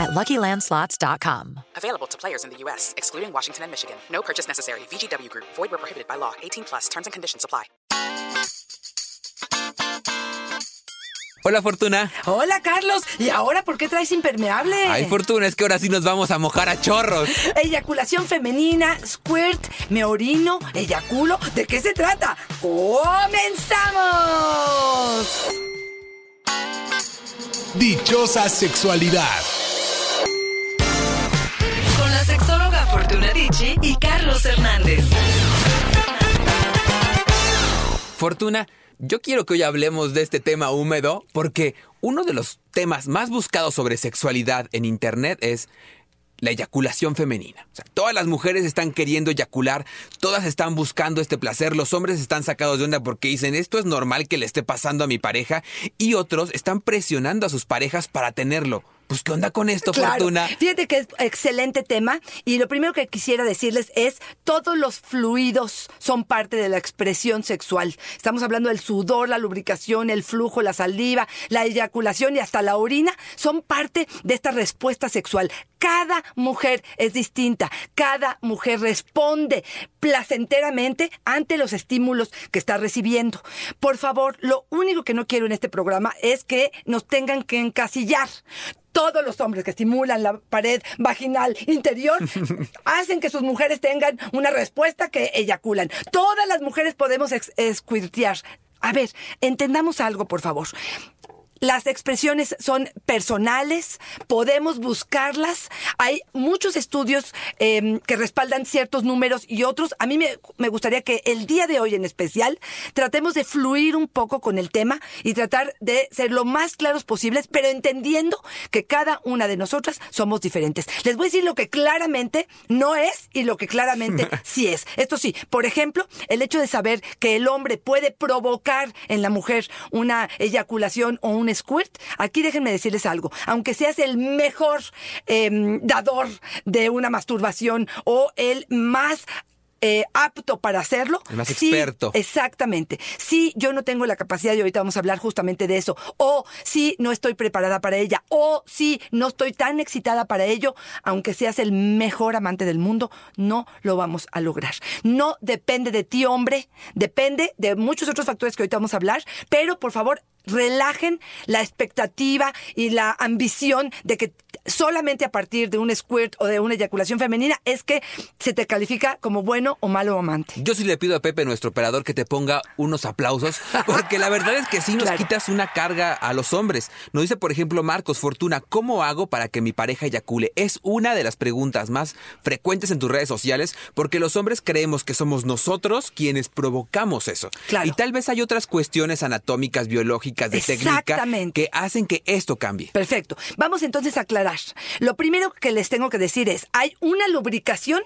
at LuckyLandSlots.com. Available to players in the U.S., excluding Washington and Michigan. No purchase necessary. VGW Group. Void where prohibited by law. 18 plus. Terms and conditions apply. Hola Fortuna. Hola Carlos, ¿y ahora por qué traes impermeable? Ay Fortuna, es que ahora sí nos vamos a mojar a chorros. Eyaculación femenina, squirt, me orino, eyaculo, ¿de qué se trata? ¡Comenzamos! Dichosa sexualidad. Sexóloga Fortuna Dicci y Carlos Hernández. Fortuna, yo quiero que hoy hablemos de este tema húmedo porque uno de los temas más buscados sobre sexualidad en Internet es la eyaculación femenina. O sea, todas las mujeres están queriendo eyacular, todas están buscando este placer, los hombres están sacados de onda porque dicen esto es normal que le esté pasando a mi pareja y otros están presionando a sus parejas para tenerlo. Pues, ¿qué onda con esto, Claro. Fortuna? Fíjate que es excelente tema y lo primero que quisiera decirles es todos los fluidos son parte de la expresión sexual. Estamos hablando del sudor, la lubricación, el flujo, la saliva, la eyaculación y hasta la orina son parte de esta respuesta sexual. Cada mujer es distinta, cada mujer responde placenteramente ante los estímulos que está recibiendo. Por favor, lo único que no quiero en este programa es que nos tengan que encasillar. Todos los hombres que estimulan la pared vaginal interior hacen que sus mujeres tengan una respuesta que eyaculan. Todas las mujeres podemos esquirtear. A ver, entendamos algo, por favor. Las expresiones son personales, podemos buscarlas. Hay muchos estudios eh, que respaldan ciertos números y otros. A mí me, me gustaría que el día de hoy en especial tratemos de fluir un poco con el tema y tratar de ser lo más claros posibles, pero entendiendo que cada una de nosotras somos diferentes. Les voy a decir lo que claramente no es y lo que claramente sí es. Esto sí, por ejemplo, el hecho de saber que el hombre puede provocar en la mujer una eyaculación o un squirt, aquí déjenme decirles algo, aunque seas el mejor em, dador de una masturbación o el más eh, apto para hacerlo. El más sí, experto. Exactamente. Si yo no tengo la capacidad, y ahorita vamos a hablar justamente de eso, o si no estoy preparada para ella, o si no estoy tan excitada para ello, aunque seas el mejor amante del mundo, no lo vamos a lograr. No depende de ti, hombre, depende de muchos otros factores que ahorita vamos a hablar, pero por favor, relajen la expectativa y la ambición de que solamente a partir de un squirt o de una eyaculación femenina es que se te califica como bueno o malo amante. Yo sí le pido a Pepe, nuestro operador, que te ponga unos aplausos, porque la verdad es que sí nos Claro. quitas una carga a los hombres. Nos dice, por ejemplo, Marcos Fortuna, ¿cómo hago para que mi pareja eyacule? Es una de las preguntas más frecuentes en tus redes sociales, porque los hombres creemos que somos nosotros quienes provocamos eso. Claro. Y tal vez hay otras cuestiones anatómicas, biológicas, de técnica, Exactamente. que hacen que esto cambie. Perfecto. Vamos entonces a aclarar. Lo primero que les tengo que decir es, hay una lubricación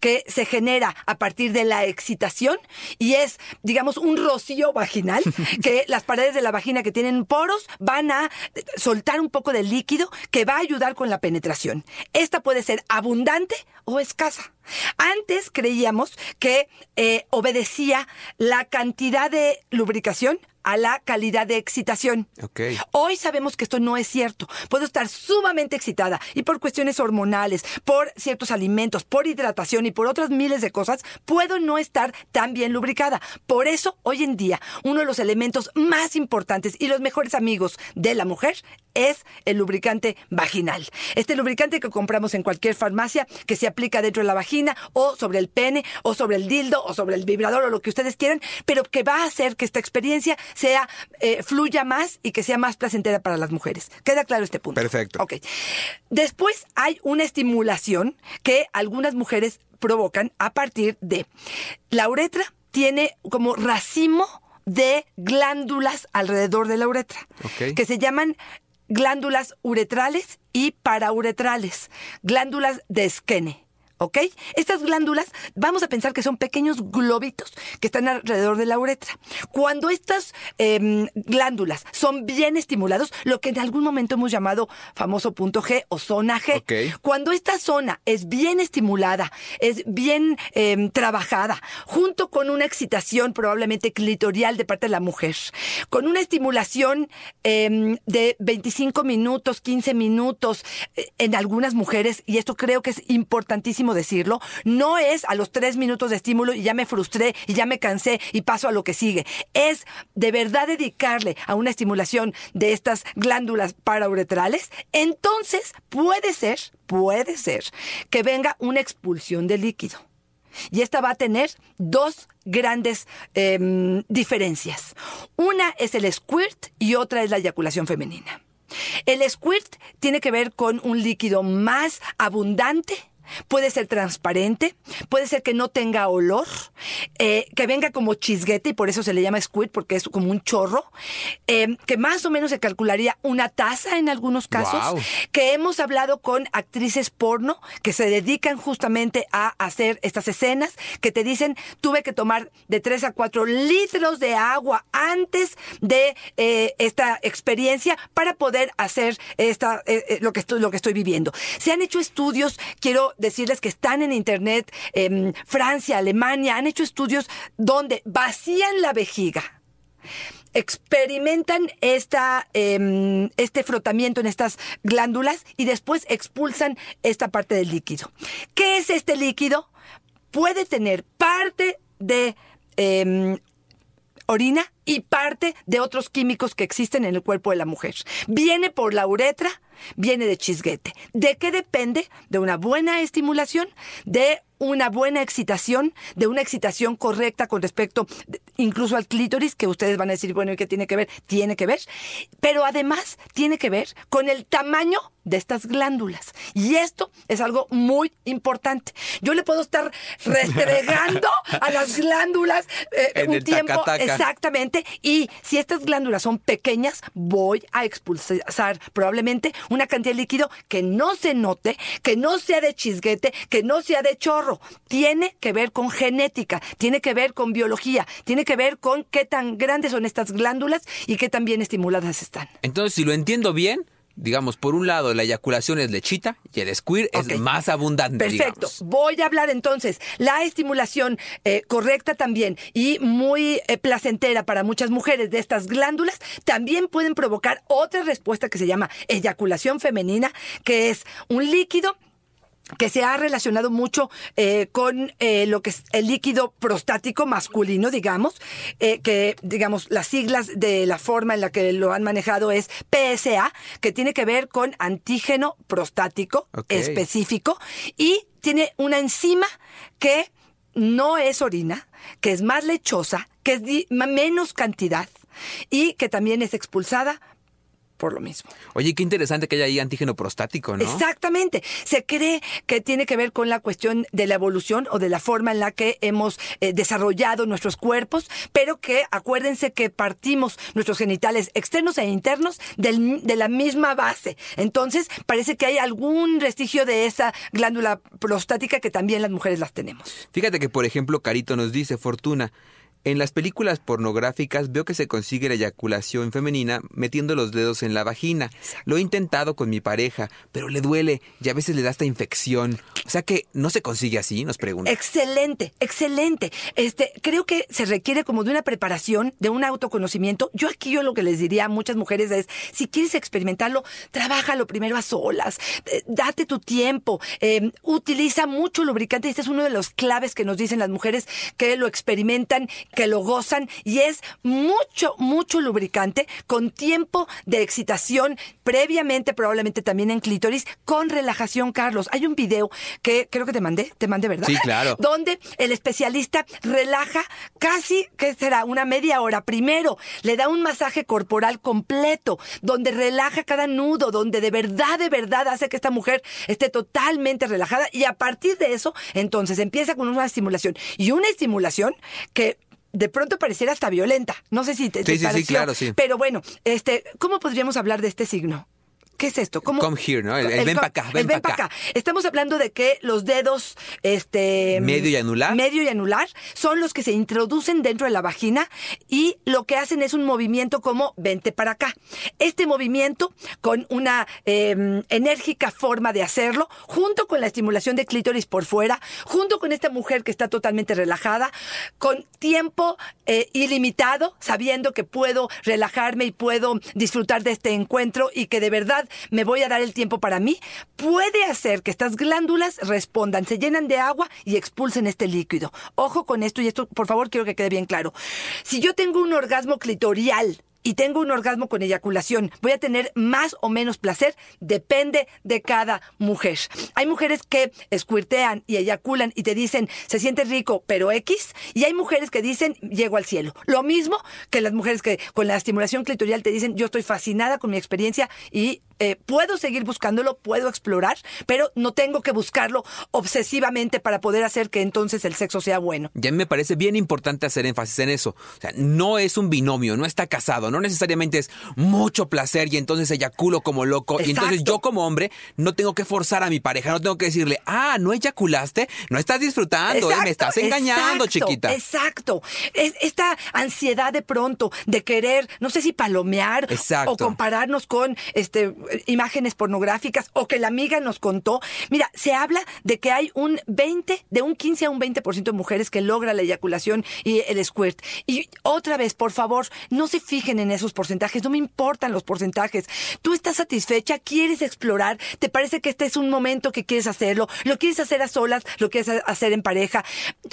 que se genera a partir de la excitación y es, digamos, un rocío vaginal, que las paredes de la vagina que tienen poros van a soltar un poco de líquido que va a ayudar con la penetración. Esta puede ser abundante o escasa. Antes creíamos que eh, obedecía la cantidad de lubricación a la calidad de excitación. Hoy sabemos que esto no es cierto. Puedo estar sumamente excitada y por cuestiones hormonales, por ciertos alimentos, por hidratación y por otras miles de cosas, puedo no estar tan bien lubricada. Por eso, hoy en día, uno de los elementos más importantes y los mejores amigos de la mujer es el lubricante vaginal. Este lubricante que compramos en cualquier farmacia, que se aplica dentro de la vagina o sobre el pene o sobre el dildo o sobre el vibrador o lo que ustedes quieran, pero que va a hacer que esta experiencia sea eh, fluya más y que sea más placentera para las mujeres. ¿Queda claro este punto? Perfecto. Ok. Después hay una estimulación que algunas mujeres provocan a partir de la uretra tiene como racimo de glándulas alrededor de la uretra Ok. que se llaman glándulas uretrales y parauretrales, glándulas de Skene. ¿Ok? Estas glándulas, vamos a pensar que son pequeños globitos que están alrededor de la uretra. Cuando estas em, glándulas son bien estimulados, lo que en algún momento hemos llamado famoso punto G o zona G, cuando esta zona es bien estimulada, es bien em, trabajada, junto con una excitación probablemente clitorial de parte de la mujer, con una estimulación em, de 25 minutos, 15 minutos eh, en algunas mujeres, y esto creo que es importantísimo decirlo, no es a los tres minutos de estímulo y ya me frustré y ya me cansé y paso a lo que sigue. Es de verdad dedicarle a una estimulación de estas glándulas parauretrales, entonces puede ser, puede ser que venga una expulsión de líquido. Y esta va a tener dos grandes em, diferencias. Una es el squirt y otra es la eyaculación femenina. El squirt tiene que ver con un líquido más abundante. Puede ser transparente, puede ser que no tenga olor, eh, que venga como chisguete y por eso se le llama squirt porque es como un chorro, eh, que más o menos se calcularía una taza en algunos casos, que hemos hablado con actrices porno que se dedican justamente a hacer estas escenas, que te dicen, tuve que tomar de 3 a 4 litros de agua antes de eh, esta experiencia para poder hacer esta, lo, que estoy, lo que estoy viviendo. Se han hecho estudios, quiero decirles que están en internet, en Francia, Alemania, han hecho estudios donde vacían la vejiga experimentan esta, em, este frotamiento en estas glándulas y después expulsan esta parte del líquido. ¿Qué es este líquido? Puede tener parte de em, orina y parte de otros químicos que existen en el cuerpo de la mujer. Viene por la uretra, viene de chisguete. ¿De qué depende? De una buena estimulación, de una buena excitación, de una excitación correcta con respecto de- incluso al clítoris, que ustedes van a decir, bueno, ¿y qué tiene que ver? Tiene que ver, pero además tiene que ver con el tamaño de estas glándulas. Y esto es algo muy importante. Yo le puedo estar restregando a las glándulas eh, En un tiempo taca-taca. exactamente y si estas glándulas son pequeñas, voy a expulsar probablemente una cantidad de líquido que no se note, que no sea de chisguete, que no sea de chorro. Tiene que ver con genética, tiene que ver con biología, tiene que ver con qué tan grandes son estas glándulas y qué tan bien estimuladas están. Entonces, si lo entiendo bien, digamos, por un lado la eyaculación es lechita y el squirt Ok. es más abundante. Perfecto. digamos. Voy a hablar entonces. La estimulación eh, correcta también y muy eh, placentera para muchas mujeres de estas glándulas también pueden provocar otra respuesta que se llama eyaculación femenina, que es un líquido que se ha relacionado mucho eh, con eh, lo que es el líquido prostático masculino, digamos, eh, que, digamos, las siglas de la forma en la que lo han manejado es PSA, que tiene que ver con antígeno prostático específico y tiene una enzima que no es orina, que es más lechosa, que es menos cantidad y que también es expulsada por lo mismo. Oye, qué interesante que haya ahí antígeno prostático, ¿no? Exactamente. Se cree que tiene que ver con la cuestión de la evolución o de la forma en la que hemos eh, desarrollado nuestros cuerpos, pero que acuérdense que partimos nuestros genitales externos e internos del- de la misma base. Entonces, parece que hay algún vestigio de esa glándula prostática que también las mujeres las tenemos. Fíjate que, por ejemplo, Carito nos dice, Fortuna, en las películas pornográficas veo que se consigue la eyaculación femenina metiendo los dedos en la vagina. Lo he intentado con mi pareja, pero le duele y a veces le da esta infección. O sea que no se consigue así, nos pregunta. Excelente, excelente. Este, creo que se requiere como de una preparación, de un autoconocimiento. Yo aquí yo lo que les diría a muchas mujeres es, si quieres experimentarlo, trabájalo primero a solas, eh, date tu tiempo, eh, utiliza mucho lubricante. Este es uno de los claves que nos dicen las mujeres que lo experimentan, que lo gozan y es mucho, mucho lubricante con tiempo de excitación previamente, probablemente también en clítoris, con relajación, Carlos. Hay un video que creo que te mandé, te mandé, ¿verdad? Sí, claro. Donde el especialista relaja casi, ¿qué será? Una media hora. Primero, le da un masaje corporal completo, donde relaja cada nudo, donde de verdad, de verdad hace que esta mujer esté totalmente relajada. Y a partir de eso, entonces empieza con una estimulación. Y una estimulación que de pronto pareciera hasta violenta. No sé si te, Sí, te sí, sí, pareció. claro, sí. Pero bueno, este, ¿cómo podríamos hablar de este signo? ¿Qué es esto? ¿Cómo? Come here, ¿no? El- el ven com- pa' acá, ven el ven pa' pa' acá. acá. Estamos hablando de que los dedos, este... Medio y anular. Medio y anular son los que se introducen dentro de la vagina y lo que hacen es un movimiento como vente para acá. Este movimiento, con una eh, enérgica forma de hacerlo, junto con la estimulación de clítoris por fuera, junto con esta mujer que está totalmente relajada, con tiempo eh, ilimitado, sabiendo que puedo relajarme y puedo disfrutar de este encuentro y que de verdad me voy a dar el tiempo para mí, puede hacer que estas glándulas respondan, se llenan de agua y expulsen este líquido. Ojo con esto y esto, por favor, quiero que quede bien claro. Si yo tengo un orgasmo clitorial, y tengo un orgasmo con eyaculación, voy a tener más o menos placer, depende de cada mujer. Hay mujeres que squirtean y eyaculan y te dicen, se siente rico, pero X, y hay mujeres que dicen, llego al cielo. Lo mismo que las mujeres que con la estimulación clitorial te dicen, yo estoy fascinada con mi experiencia y eh, puedo seguir buscándolo, puedo explorar, pero no tengo que buscarlo obsesivamente para poder hacer que entonces el sexo sea bueno. Ya me parece bien importante hacer énfasis en eso. O sea, no es un binomio, no está casado, no necesariamente es mucho placer y entonces eyaculo como loco. Y entonces yo como hombre no tengo que forzar a mi pareja, no tengo que decirle, ah, no eyaculaste, no estás disfrutando, eh, me estás engañando, exacto, chiquita. Exacto. Es esta ansiedad de pronto de querer, no sé si palomear o compararnos con este imágenes pornográficas o que la amiga nos contó. Mira, se habla de que hay un 20, de un 15 a un 20% de mujeres que logra la eyaculación y el squirt. Y otra vez, por favor, no se fijen en esos porcentajes, no me importan los porcentajes. Tú estás satisfecha, quieres explorar, te parece que este es un momento que quieres hacerlo, lo quieres hacer a solas, lo quieres ha- hacer en pareja,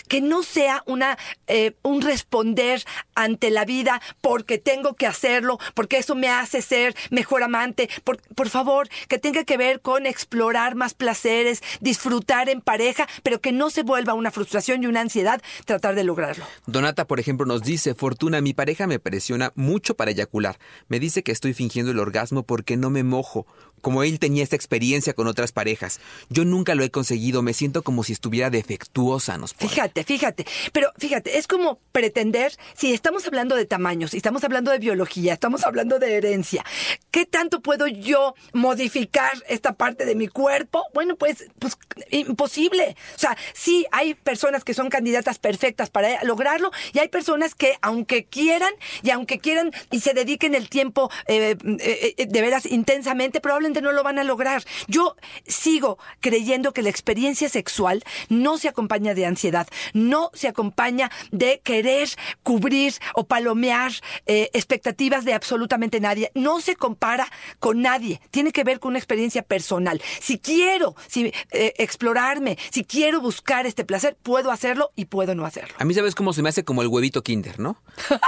que no sea una eh, un responder ante la vida porque tengo que hacerlo, porque eso me hace ser mejor amante. Por, por favor, que tenga que ver con explorar más placeres, disfrutar en pareja, pero que no se vuelva una frustración y una ansiedad tratar de lograrlo. Donata, por ejemplo, nos dice, Fortuna, mi pareja me presiona mucho para eyacular. Me dice que estoy fingiendo el orgasmo porque no me mojo, como él tenía esta experiencia con otras parejas. Yo nunca lo he conseguido, me siento como si estuviera defectuosa, nos. Fíjate, fíjate. Pero fíjate, es como pretender, si estamos hablando de tamaños, si estamos hablando de biología, estamos hablando de herencia, ¿qué tanto puedo yo modificar esta parte de mi cuerpo? Bueno, pues, pues imposible. O sea, sí hay personas que son candidatas perfectas para lograrlo y hay personas que aunque quieran y aunque quieran y se dediquen el tiempo eh, eh, eh, de veras intensamente, probablemente no lo van a lograr. Yo sigo creyendo que la experiencia sexual no se acompaña de ansiedad, no se acompaña de querer cubrir o palomear eh, expectativas de absolutamente nadie. No se compara con nadie. Tiene que ver con una experiencia personal. Si quiero si, eh, explorarme, si quiero buscar este placer, puedo hacerlo y puedo no hacerlo. A mí sabes cómo se me hace como el huevito kinder, ¿no?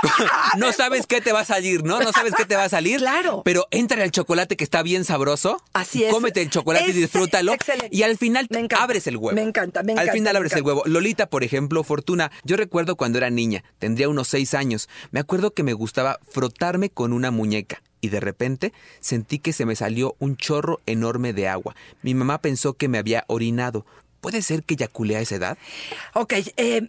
no sabes qué te va a salir, ¿no? No sabes qué te va a salir. Claro. Pero entra el chocolate que está bien sabroso. Así es. Cómete el chocolate y disfrútalo. excelente. Y al final Me encanta. abres el huevo. Me encanta, me Al encanta, final me abres el huevo. Lolita, por ejemplo, Fortuna. Yo recuerdo cuando era niña, tendría unos seis años. Me acuerdo que me gustaba frotarme con una muñeca. Y de repente sentí que se me salió un chorro enorme de agua. Mi mamá pensó que me había orinado. ¿Puede ser que eyaculé a esa edad? Ok, eh,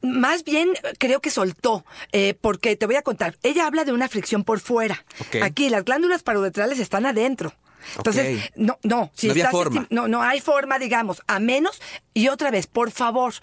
más bien creo que soltó, eh, porque te voy a contar. Ella habla de una fricción por fuera. Aquí las glándulas paroretrales están adentro. Entonces, no, no, si No había forma. no, no hay forma, digamos, a menos, y otra vez, por favor,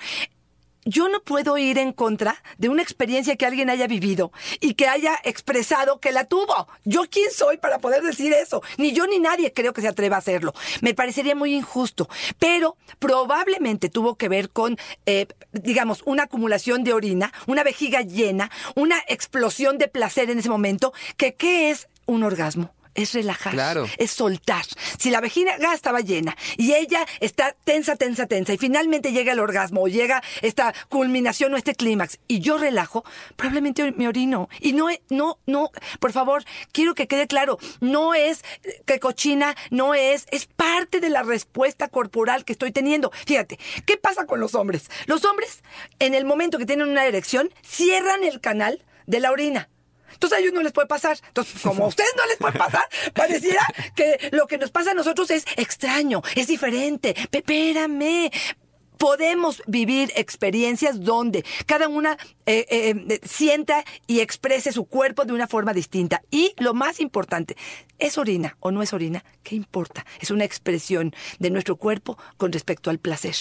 yo no puedo ir en contra de una experiencia que alguien haya vivido y que haya expresado que la tuvo. ¿Yo quién soy para poder decir eso? Ni yo ni nadie creo que se atreva a hacerlo. Me parecería muy injusto. Pero probablemente tuvo que ver con, eh, digamos, una acumulación de orina, una vejiga llena, una explosión de placer en ese momento, que ¿qué es un orgasmo? Es relajar, Claro. es soltar. Si la vejiga estaba llena y ella está tensa, tensa, tensa y finalmente llega el orgasmo o llega esta culminación o este clímax y yo relajo, probablemente me orino. Y no, no, no, por favor, quiero que quede claro, no es que cochina, no es, es parte de la respuesta corporal que estoy teniendo. Fíjate, ¿qué pasa con los hombres? Los hombres, en el momento que tienen una erección, cierran el canal de la orina. Entonces a ellos no les puede pasar. Entonces, como a ustedes no les puede pasar, pareciera que lo que nos pasa a nosotros es extraño, es diferente. Espérame. podemos vivir experiencias donde cada una eh, eh, sienta y exprese su cuerpo de una forma distinta. Y lo más importante, ¿es orina o no es orina? ¿Qué importa? Es una expresión de nuestro cuerpo con respecto al placer.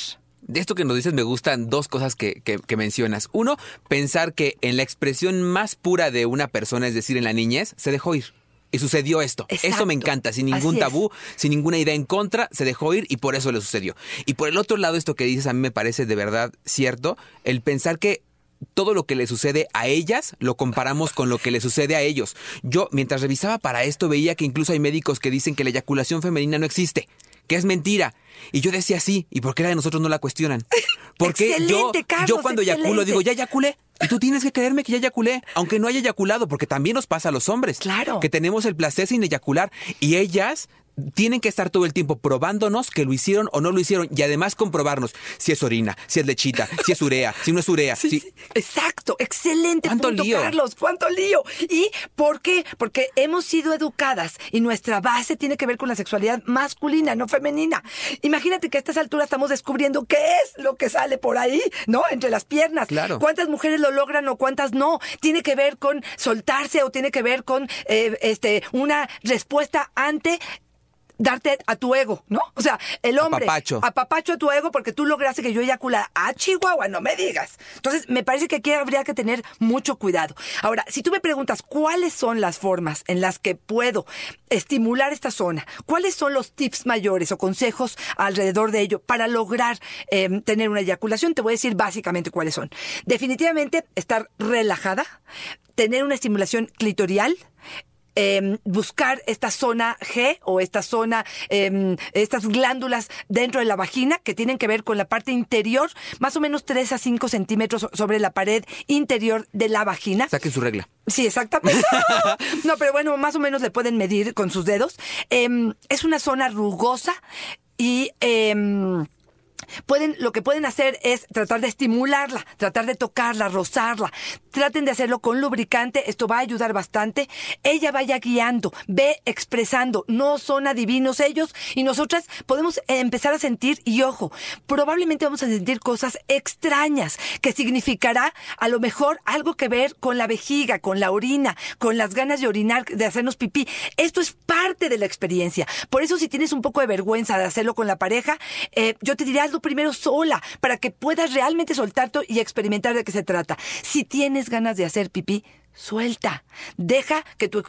De esto que nos dices me gustan dos cosas que, que- que mencionas. Uno, pensar que en la expresión más pura de una persona, es decir, en la niñez, se dejó ir. Y sucedió esto. Eso Exacto. me encanta, sin ningún tabú, sin ninguna idea en contra, se dejó ir y por eso le sucedió. Y por el otro lado, esto que dices a mí me parece de verdad cierto, el pensar que todo lo que le sucede a ellas lo comparamos con lo que le sucede a ellos. Yo, mientras revisaba para esto, veía que incluso hay médicos que dicen que la eyaculación femenina no existe, que es mentira. Y yo decía sí, ¿y por qué la de nosotros no la cuestionan? Porque yo, Carlos, yo cuando eyaculo excelente. digo, ya eyaculé. Y tú tienes que creerme que ya eyaculé, aunque no haya eyaculado, porque también nos pasa a los hombres. Claro. Que tenemos el placer sin eyacular. Y ellas tienen que estar todo el tiempo probándonos que lo hicieron o no lo hicieron. Y además comprobarnos si es orina, si es lechita, si es urea, si no es urea. Sí, si- sí, Exacto, excelente ¿Cuánto punto, lío? Carlos, cuánto lío. ¿Y por qué? Porque hemos sido educadas y nuestra base tiene que ver con la sexualidad masculina, no femenina. Imagínate que a estas alturas estamos descubriendo qué es lo que sale por ahí, ¿no? Entre las piernas. Claro. ¿Cuántas mujeres lo logran o cuántas no? Tiene que ver con soltarse o tiene que ver con eh, este una respuesta ante darte a tu ego, ¿no? O sea, el hombre Apapacho. apapacho a tu ego porque tú lograste que yo eyaculara. Ah, Chihuahua, no me digas. Entonces, me parece que aquí habría que tener mucho cuidado. Ahora, si tú me preguntas cuáles son las formas en las que puedo estimular esta zona, cuáles son los tips mayores o consejos alrededor de ello para lograr eh, tener una eyaculación, te voy a decir básicamente cuáles son. Definitivamente, estar relajada, tener una estimulación clitorial, eh, buscar esta zona G o esta zona, eh, estas glándulas dentro de la vagina que tienen que ver con la parte interior, más o menos 3 a 5 centímetros so- sobre la pared interior de la vagina. Saquen su regla. Sí, exactamente. no, pero bueno, más o menos le pueden medir con sus dedos. Em, es una zona rugosa y... Pueden, lo que pueden hacer es tratar de estimularla, tratar de tocarla, rozarla. Traten de hacerlo con lubricante, esto va a ayudar bastante. Ella vaya guiando, ve expresando, no son adivinos ellos y nosotras podemos empezar a sentir, y ojo, probablemente vamos a sentir cosas extrañas, que significará a lo mejor algo que ver con la vejiga, con la orina, con las ganas de orinar, de hacernos pipí. Esto es parte de la experiencia. Por eso si tienes un poco de vergüenza de hacerlo con la pareja, eh, yo te diría hazlo primero sola, para que puedas realmente soltarte y experimentar de qué se trata. Si tienes ganas de hacer pipí, suelta. Deja que tu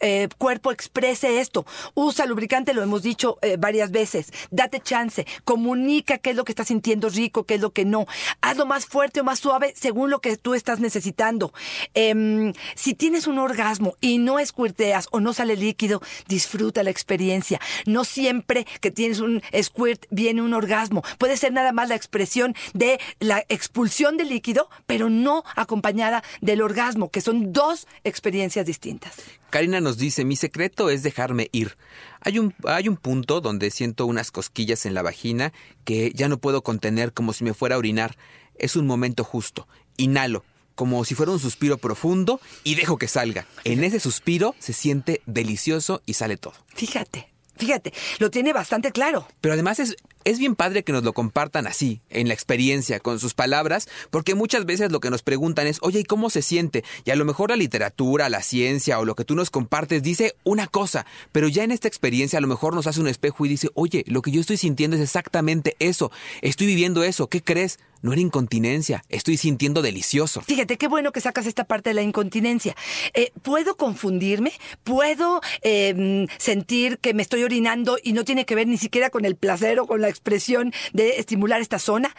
eh, cuerpo exprese esto. Usa lubricante, lo hemos dicho eh, varias veces. Date chance. Comunica qué es lo que estás sintiendo rico, qué es lo que no. Hazlo más fuerte o más suave según lo que tú estás necesitando. Em, si tienes un orgasmo y no escuirteas o no sale líquido, disfruta la experiencia. No siempre que tienes un squirt viene un orgasmo. Puede ser nada más la expresión de la expulsión de líquido, pero no acompañada del orgasmo, que son dos experiencias distintas. Karina nos dice, mi secreto es dejarme ir. Hay un, hay un punto donde siento unas cosquillas en la vagina que ya no puedo contener como si me fuera a orinar. Es un momento justo. Inhalo, como si fuera un suspiro profundo y dejo que salga. En ese suspiro se siente delicioso y sale todo. Fíjate, fíjate, lo tiene bastante claro. Pero además es, es bien padre que nos lo compartan así, en la experiencia, con sus palabras, porque muchas veces lo que nos preguntan es, oye, ¿y cómo se siente? Y a lo mejor la literatura, la ciencia o lo que tú nos compartes dice una cosa, pero ya en esta experiencia a lo mejor nos hace un espejo y dice, oye, lo que yo estoy sintiendo es exactamente eso, estoy viviendo eso, ¿qué crees? No era incontinencia, estoy sintiendo delicioso. Fíjate, qué bueno que sacas esta parte de la incontinencia. Eh, ¿Puedo confundirme? ¿Puedo eh, sentir que me estoy orinando y no tiene que ver ni siquiera con el placer o con la expresión de estimular esta zona?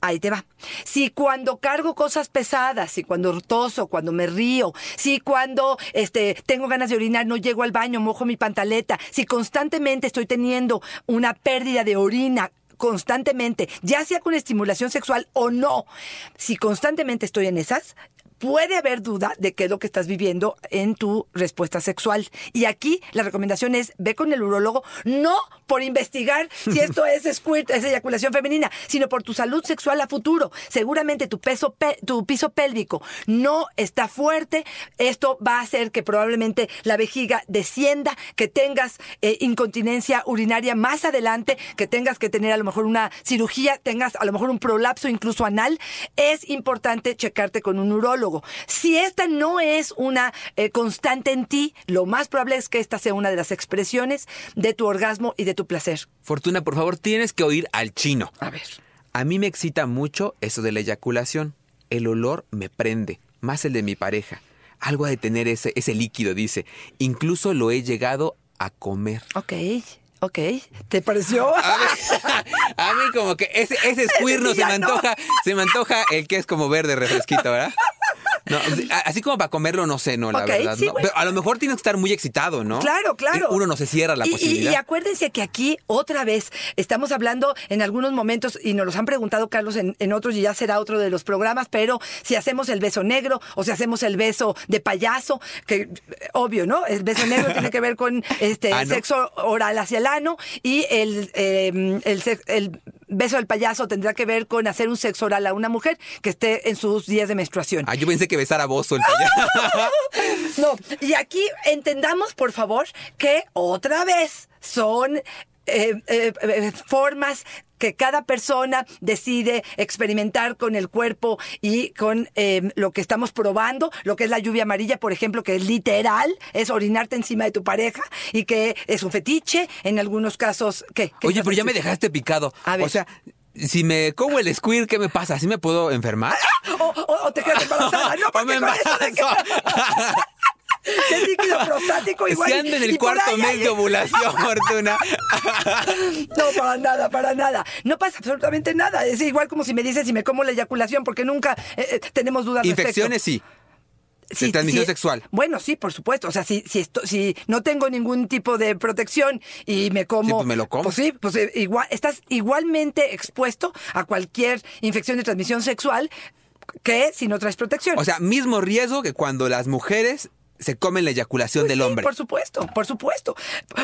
Ahí te va. Si cuando cargo cosas pesadas, si cuando toso, cuando me río, si cuando este, tengo ganas de orinar, no llego al baño, mojo mi pantaleta, si constantemente estoy teniendo una pérdida de orina constantemente, ya sea con estimulación sexual o no, si constantemente estoy en esas, puede haber duda de qué es lo que estás viviendo en tu respuesta sexual. Y aquí la recomendación es ve con el urólogo, no por investigar si esto es squirt, es eyaculación femenina, sino por tu salud sexual a futuro. Seguramente tu peso, pe- tu piso pélvico no está fuerte. Esto va a hacer que probablemente la vejiga descienda, que tengas eh, incontinencia urinaria más adelante, que tengas que tener a lo mejor una cirugía, tengas a lo mejor un prolapso incluso anal. Es importante checarte con un Si esta no es una eh, constante en ti, lo más probable es que esta sea una de las expresiones de tu orgasmo y de tu placer. Fortuna, por favor, tienes que oír al chino. A ver. A mí me excita mucho eso de la eyaculación. El olor me prende, más el de mi pareja. Algo ha de tener ese, ese líquido, dice. Incluso lo he llegado a comer. Ok, ok. ¿Te pareció? A mí, a mí como que ese, ese no se me no. antoja, se me antoja el que es como verde refresquito, ¿verdad? No, así como para comerlo, no sé, no, la verdad. sí, no. bueno. Pero a lo mejor tienes que estar muy excitado, ¿no? Claro, claro. Uno no se cierra la Y- y- posibilidad. Y, acuérdense que aquí, otra vez, estamos hablando en algunos momentos, y nos los han preguntado, Carlos, en, en otros, y ya será otro de los programas, pero si hacemos el beso negro o si hacemos el beso de payaso, que obvio, ¿no? El beso negro tiene que ver con este Ano. sexo oral hacia el ano, y el, eh, el, el beso del payaso tendrá que ver con hacer un sexo oral a una mujer que esté en sus días de menstruación. Ah, yo pensé que besar a Bozo el payaso. No, y aquí entendamos, por favor, que otra vez son eh, eh, eh, formas que cada persona decide experimentar con el cuerpo y con eh, lo que estamos probando, lo que es la lluvia amarilla, por ejemplo, que es literal, es orinarte encima de tu pareja y que es un fetiche, en algunos casos, ¿qué? ¿Qué Oye, pero ya me dejaste picado. A ver. O sea, si me como el squirt, ¿qué me pasa? ¿Sí me puedo enfermar? O, o- o te quedas embarazada, ¿no? O me embarazo. que es líquido prostático igual. Si ando en el cuarto mes de ovulación, Fortuna. No, para nada, para nada. No pasa absolutamente nada. Es igual como si me dices si me como la eyaculación, porque nunca eh, eh, tenemos dudas Infecciones sí. respecto. de transmisión sexual. Bueno, sí, por supuesto. O sea, si, si, esto, si no tengo ningún tipo de protección y me como... Sí, pues me lo como. Pues sí, pues eh, igual, estás igualmente expuesto a cualquier infección de transmisión sexual que si no traes protección. O sea, mismo riesgo que cuando las mujeres se comen la eyaculación Pues del sí, hombre. Por supuesto, por supuesto.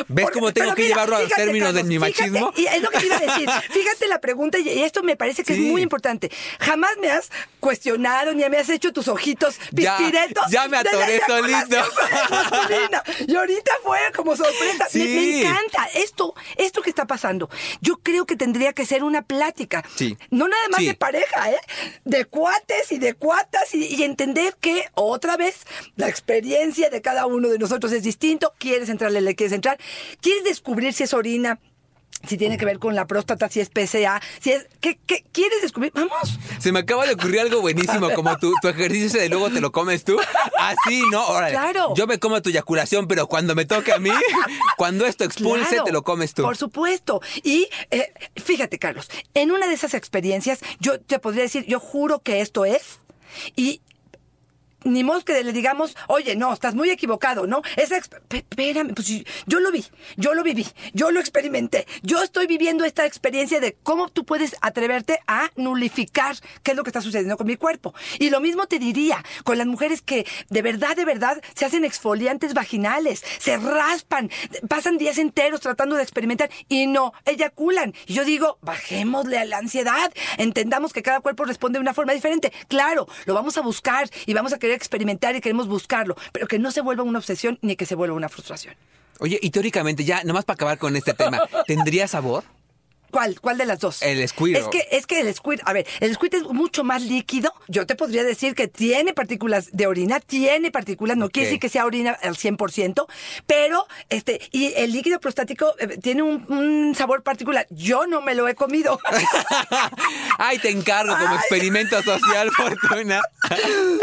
¿Ves Por- cómo tengo que llevarlo a los fíjate, términos de mi fíjate, machismo? y es lo que te iba a decir. Fíjate la pregunta y esto me parece que Sí. es muy importante. Jamás me has cuestionado ni me has hecho tus ojitos Ya, pispiretos. ya me atoré solito. Y ahorita fue como sorpresa. Me- Me, Sí. encanta esto, esto que está pasando. Yo creo que tendría que ser una plática. Sí. No nada más Sí. de pareja, ¿eh? De cuates y de cuatas y, y entender que otra vez la experiencia de cada uno de nosotros es distinto. Quieres entrarle, le quieres entrar. Quieres descubrir si es orina. Si tiene que ver con la próstata, si es PSA, si es... ¿Qué, qué quieres descubrir? Vamos. Se me acaba de ocurrir algo buenísimo, como tu, tu ejercicio ese de luego te lo comes tú. Así, ¿no? Órale. Claro. Yo me como tu eyaculación, pero cuando me toque a mí, cuando esto expulse, Claro, te lo comes tú. Por supuesto. Y eh, fíjate, Carlos, en una de esas experiencias, yo te podría decir, yo juro que esto es. Y ni modo que le digamos, oye, no, estás muy equivocado, ¿no? Esa espérame, pues yo lo vi, yo lo viví, yo lo experimenté, yo estoy viviendo esta experiencia de cómo tú puedes atreverte a nulificar qué es lo que está sucediendo con mi cuerpo. Y lo mismo te diría con las mujeres que de verdad, de verdad se hacen exfoliantes vaginales, se raspan, pasan días enteros tratando de experimentar y no, eyaculan. Y yo digo, bajémosle a la ansiedad, entendamos que cada cuerpo responde de una forma diferente. Claro, lo vamos a buscar y vamos a querer experimentar y queremos buscarlo, pero que no se vuelva una obsesión ni que se vuelva una frustración. Oye, y teóricamente, ya, nomás para acabar con este tema, ¿tendría sabor? ¿Cuál? ¿Cuál de las dos? El squirt. Es que, es que el squirt, a ver, el squirt es mucho más líquido. Yo te podría decir que tiene partículas de orina, tiene partículas, no quiere Ok. decir que sea orina al 100%, pero este, y el líquido prostático eh, tiene un, un sabor particular. Yo no me lo he comido. Ay, te encargo como Ay. experimento social, Fortuna.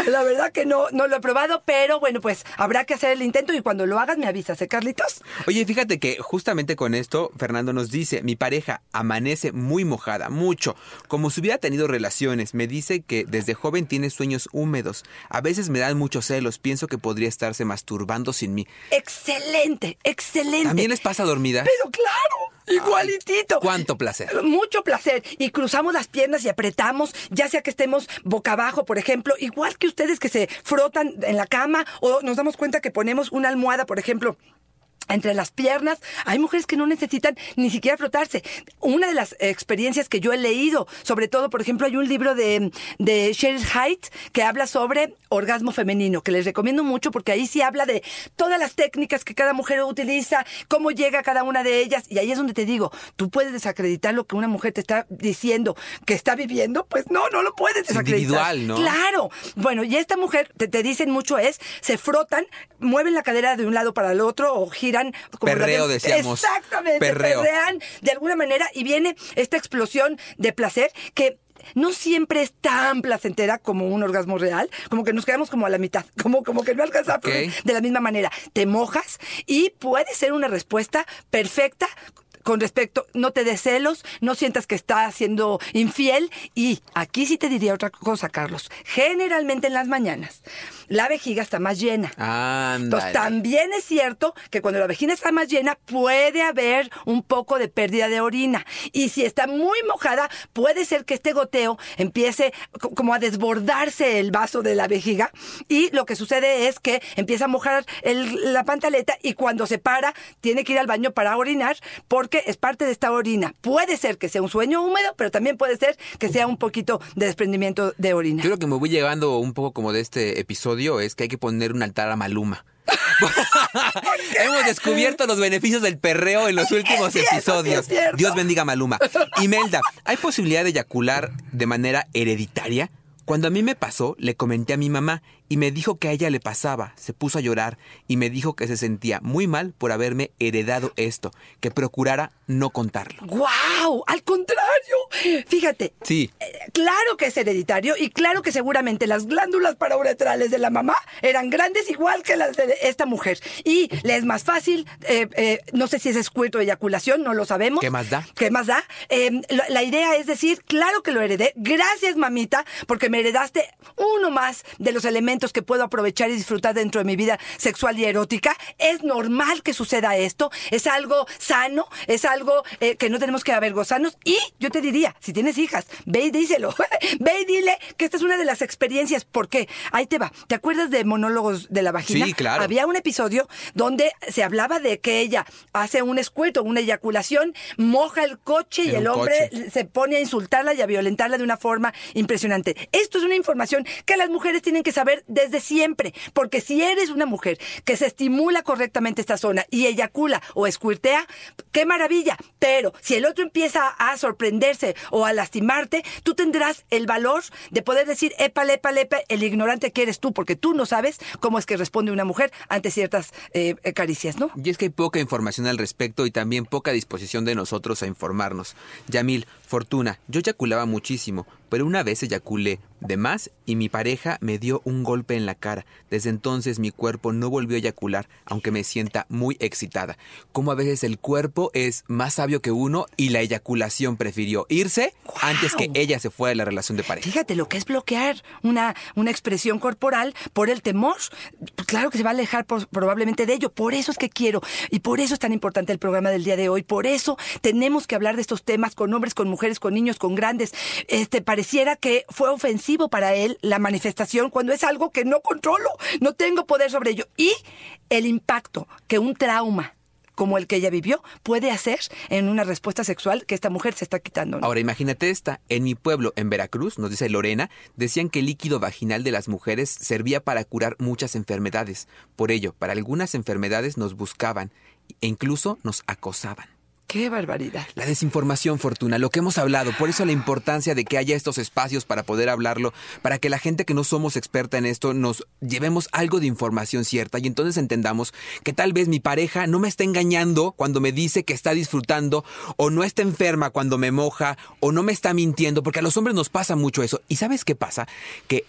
La verdad que no, no lo he probado, pero bueno, pues habrá que hacer el intento y cuando lo hagas me avisas, ¿eh, Carlitos? Oye, fíjate que justamente con esto, Fernando nos dice, mi pareja amanece muy mojada, mucho, como si hubiera tenido relaciones. Me dice que desde joven tiene sueños húmedos. A veces me dan muchos celos, pienso que podría estarse masturbando sin mí. Excelente, excelente. ¿También les pasa dormida? Pero claro, Igualitito. ¿Cuánto placer? Mucho placer. Y cruzamos las piernas y apretamos, ya sea que estemos boca abajo, por ejemplo, igual que ustedes que se frotan en la cama o nos damos cuenta que ponemos una almohada, por ejemplo, entre las piernas. Hay mujeres que no necesitan ni siquiera frotarse. Una de las experiencias que yo he leído, sobre todo, por ejemplo, hay un libro de, de Cheryl Haidt que habla sobre orgasmo femenino, que les recomiendo mucho porque ahí sí habla de todas las técnicas que cada mujer utiliza, cómo llega cada una de ellas. Y ahí es donde te digo, tú puedes desacreditar lo que una mujer te está diciendo que está viviendo. Pues no, no lo puedes desacreditar. individual, ¿no? Claro. Bueno, y esta mujer, te, te dicen mucho es, se frotan, mueven la cadera de un lado para el otro o giran. Como Perreo, de- decíamos. Exactamente. Perreo. Perrean de alguna manera y viene esta explosión de placer que no siempre es tan placentera como un orgasmo real, como que nos quedamos como a la mitad, como, como que no alcanza Ok. de la misma manera. Te mojas y puede ser una respuesta perfecta con respecto, no te des celos, no sientas que estás siendo infiel y aquí sí te diría otra cosa, Carlos. Generalmente en las mañanas la vejiga está más llena. Entonces, Ándale. también es cierto que cuando la vagina está más llena, puede haber un poco de pérdida de orina. Y si está muy mojada, puede ser que este goteo empiece co- como a desbordarse el vaso de la vejiga. Y lo que sucede es que empieza a mojar el- la pantaleta y cuando se para, tiene que ir al baño para orinar porque es parte de esta orina. Puede ser que sea un sueño húmedo, pero también puede ser que sea un poquito de desprendimiento de orina. Yo lo que me voy llegando un poco como de este episodio es que hay que poner un altar a Maluma. Hemos descubierto los beneficios del perreo en los últimos cierto, episodios. Dios bendiga a Maluma. Imelda, ¿hay posibilidad de eyacular de manera hereditaria? Cuando a mí me pasó, le comenté a mi mamá y me dijo que a ella le pasaba. Se puso a llorar y me dijo que se sentía muy mal por haberme heredado esto, que procurara no contarlo. ¡Guau! Al contrario. Fíjate. Sí. eh, Claro que es hereditario y claro que seguramente las glándulas parauretrales de la mamá eran grandes igual que las de esta mujer. Y le es más fácil, eh, eh, no sé si es escueto o eyaculación, no lo sabemos. ¿Qué más da? ¿Qué más da? Eh, la, la idea es decir, claro que lo heredé. Gracias, mamita, porque me heredaste uno más de los elementos que puedo aprovechar y disfrutar dentro de mi vida sexual y erótica. Es normal que suceda esto. Es algo sano, es algo eh, que no tenemos que avergonzarnos. Y yo te diría, si tienes hijas, ve y díselo. ve y dile que esta es una de las experiencias. ¿Por qué? Ahí te va. ¿Te acuerdas de monólogos de la vagina? Sí, claro. Había un episodio donde se hablaba de que ella hace un escueto, una eyaculación, moja el coche y el hombre coche. se pone a insultarla y a violentarla de una forma impresionante. Esto es una información que las mujeres tienen que saber desde siempre, porque si eres una mujer que se estimula correctamente esta zona y eyacula o escuirtea, qué maravilla. Pero si el otro empieza a sorprenderse o a lastimarte, tú tendrás el valor de poder decir, epa, epa, epa, el ignorante que eres tú, porque tú no sabes cómo es que responde una mujer ante ciertas eh, eh, caricias, ¿no? Y es que hay poca información al respecto y también poca disposición de nosotros a informarnos. Yamil, Fortuna, yo eyaculaba muchísimo, pero una vez eyaculé de más y mi pareja me dio un golpe en la cara. Desde entonces mi cuerpo no volvió a eyacular, aunque me sienta muy excitada. Como a veces el cuerpo es más sabio que uno y la eyaculación prefirió irse antes que ella se fuera de la relación de pareja. Fíjate lo que es bloquear una, una expresión corporal por el temor. Claro que se va a alejar por- probablemente de ello. Por eso es que quiero. Y por eso es tan importante el programa del día de hoy. Por eso tenemos que hablar de estos temas con hombres, con mujeres, con niños, con grandes. Este, pareciera que fue ofensivo para él la manifestación cuando es algo que no controlo. No tengo poder sobre ello. Y el impacto que un trauma como el que ella vivió puede hacer en una respuesta sexual que esta mujer se está quitando. Ahora imagínate esta, en mi pueblo, en Veracruz, nos dice Lorena, decían que el líquido vaginal de las mujeres servía para curar muchas enfermedades. Por ello, para algunas enfermedades nos buscaban e incluso nos acosaban. Qué barbaridad. La desinformación, Fortuna, lo que hemos hablado, por eso la importancia de que haya estos espacios para poder hablarlo, para que la gente que no somos experta en esto nos llevemos algo de información cierta y entonces entendamos que tal vez mi pareja no me está engañando cuando me dice que está disfrutando o no está enferma cuando me moja o no me está mintiendo, porque a los hombres nos pasa mucho eso. ¿Y sabes qué pasa? Que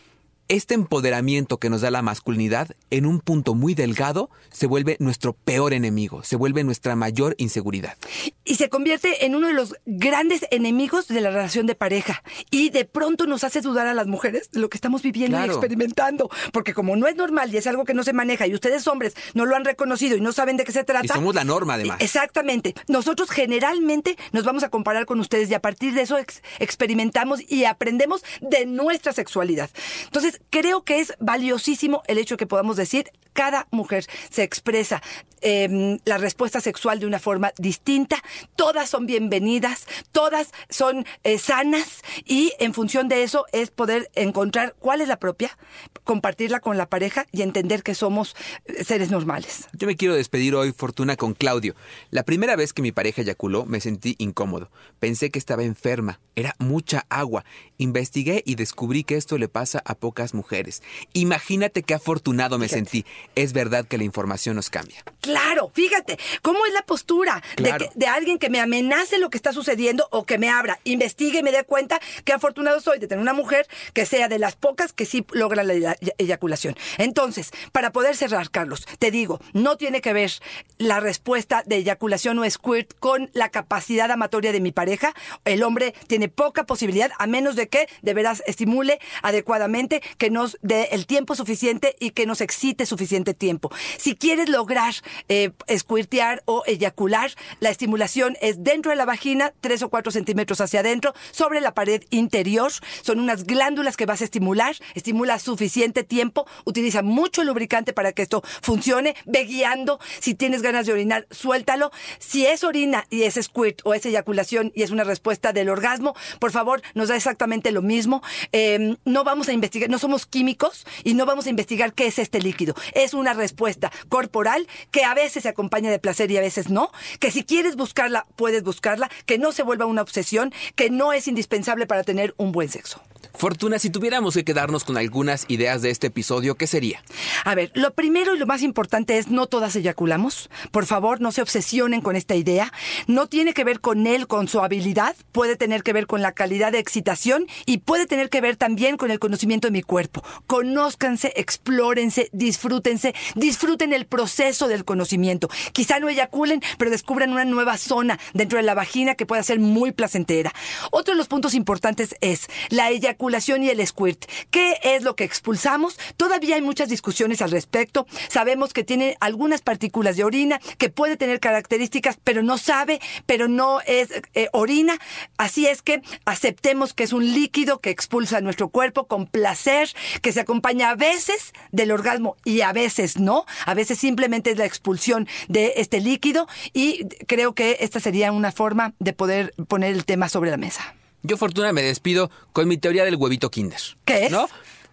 este empoderamiento que nos da la masculinidad, en un punto muy delgado, se vuelve nuestro peor enemigo, se vuelve nuestra mayor inseguridad. Y se convierte en uno de los grandes enemigos de la relación de pareja. Y de pronto nos hace dudar a las mujeres de lo que estamos viviendo y Claro. experimentando. Porque como no es normal y es algo que no se maneja y ustedes hombres no lo han reconocido y no saben de qué se trata. Y somos la norma, además. Exactamente. Nosotros generalmente nos vamos a comparar con ustedes y a partir de eso ex- experimentamos y aprendemos de nuestra sexualidad. Entonces, creo que es valiosísimo el hecho que podamos decir, cada mujer se expresa eh, la respuesta sexual de una forma distinta, todas son bienvenidas, todas son eh, sanas y en función de eso es poder encontrar cuál es la propia, compartirla con la pareja y entender que somos eh, seres normales. Yo me quiero despedir hoy, Fortuna, con Claudio. La primera vez que mi pareja eyaculó me sentí incómodo. Pensé que estaba enferma. Era mucha agua. Investigué y descubrí que esto le pasa a pocas mujeres. Imagínate qué afortunado me Fíjate. sentí. Es verdad que la información nos cambia. Claro, fíjate, ¿cómo es la postura de, que- de alguien que me amenace lo que está sucediendo o que me abra, investigue y me dé cuenta qué afortunado soy de tener una mujer que sea de las pocas que sí logra la eyaculación? Entonces, para poder cerrar, Carlos, te digo, no tiene que ver la respuesta de eyaculación o squirt con la capacidad amatoria de mi pareja. El hombre tiene poca posibilidad, a menos de que de veras estimule adecuadamente, que nos dé el tiempo suficiente y que nos excite suficiente tiempo. Si quieres lograr eh, squirtear o eyacular, la estimulación es dentro de la vagina, 3 o 4 centímetros hacia adentro, sobre la pared interior. Son unas glándulas que vas a estimular, estimula suficiente tiempo, utiliza mucho lubricante para que esto funcione, ve guiando. Si tienes ganas de orinar, suéltalo. Si es orina y es squirt o es eyaculación y es una respuesta del orgasmo, por favor, nos da exactamente lo mismo. Eh, no vamos a investigar, no somos químicos y no vamos a investigar qué es este líquido. Es una respuesta corporal que a veces se acompaña de placer y a veces no. Que si quieres buscarla, puedes buscarla. Que no se vuelva una obsesión. Que no es indispensable para tener un buen sexo. Fortuna, si tuviéramos que quedarnos con algunas ideas de este episodio, ¿qué sería? A ver, lo primero y lo más importante es no todas eyaculamos. Por favor, no se obsesionen con esta idea. No tiene que ver con él, con su habilidad. Puede tener que ver con la calidad de excitación y puede tener que ver también con el conocimiento de mi cuerpo. Conózcanse, explórense, disfrútense, disfruten el proceso del conocimiento. Quizá no eyaculen, pero descubran una nueva zona dentro de la vagina que pueda ser muy placentera. Otro de los puntos importantes es la eyaculación y el squirt. ¿Qué es lo que expulsamos? Todavía hay muchas discusiones al respecto. Sabemos que tiene algunas partículas de orina, que puede tener características, pero no sabe, pero no es eh, orina. Así es que aceptemos que es un líquido que expulsa nuestro cuerpo con placer, que se acompaña a veces del orgasmo y a veces no. A veces simplemente es la expulsión de este líquido y creo que esta sería una forma de poder poner el tema sobre la mesa. Yo, Fortuna, me despido con mi teoría del huevito Kinder. ¿Qué es? ¿No?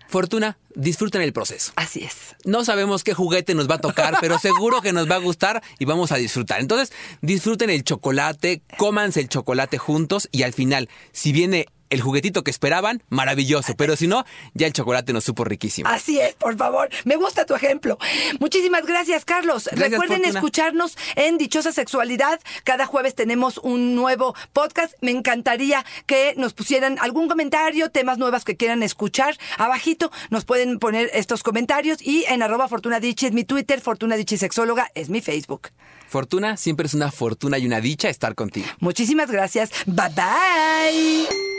Fortuna, disfruten el proceso. Así es. No sabemos qué juguete nos va a tocar, pero seguro que nos va a gustar y vamos a disfrutar. Entonces, disfruten el chocolate, cómanse el chocolate juntos y al final, si viene el juguetito que esperaban, maravilloso. Pero si no, ya el chocolate nos supo riquísimo. Así es, por favor. Me gusta tu ejemplo. Muchísimas gracias, Carlos. Gracias, Recuerden Fortuna. escucharnos en Dichosa Sexualidad. Cada jueves tenemos un nuevo podcast. Me encantaría que nos pusieran algún comentario, temas nuevos que quieran escuchar. Abajito nos pueden poner estos comentarios y en arroba Fortuna Dichi es mi Twitter, Fortuna Dichi Sexóloga es mi Facebook. Fortuna, siempre es una fortuna y una dicha estar contigo. Muchísimas gracias. Bye bye.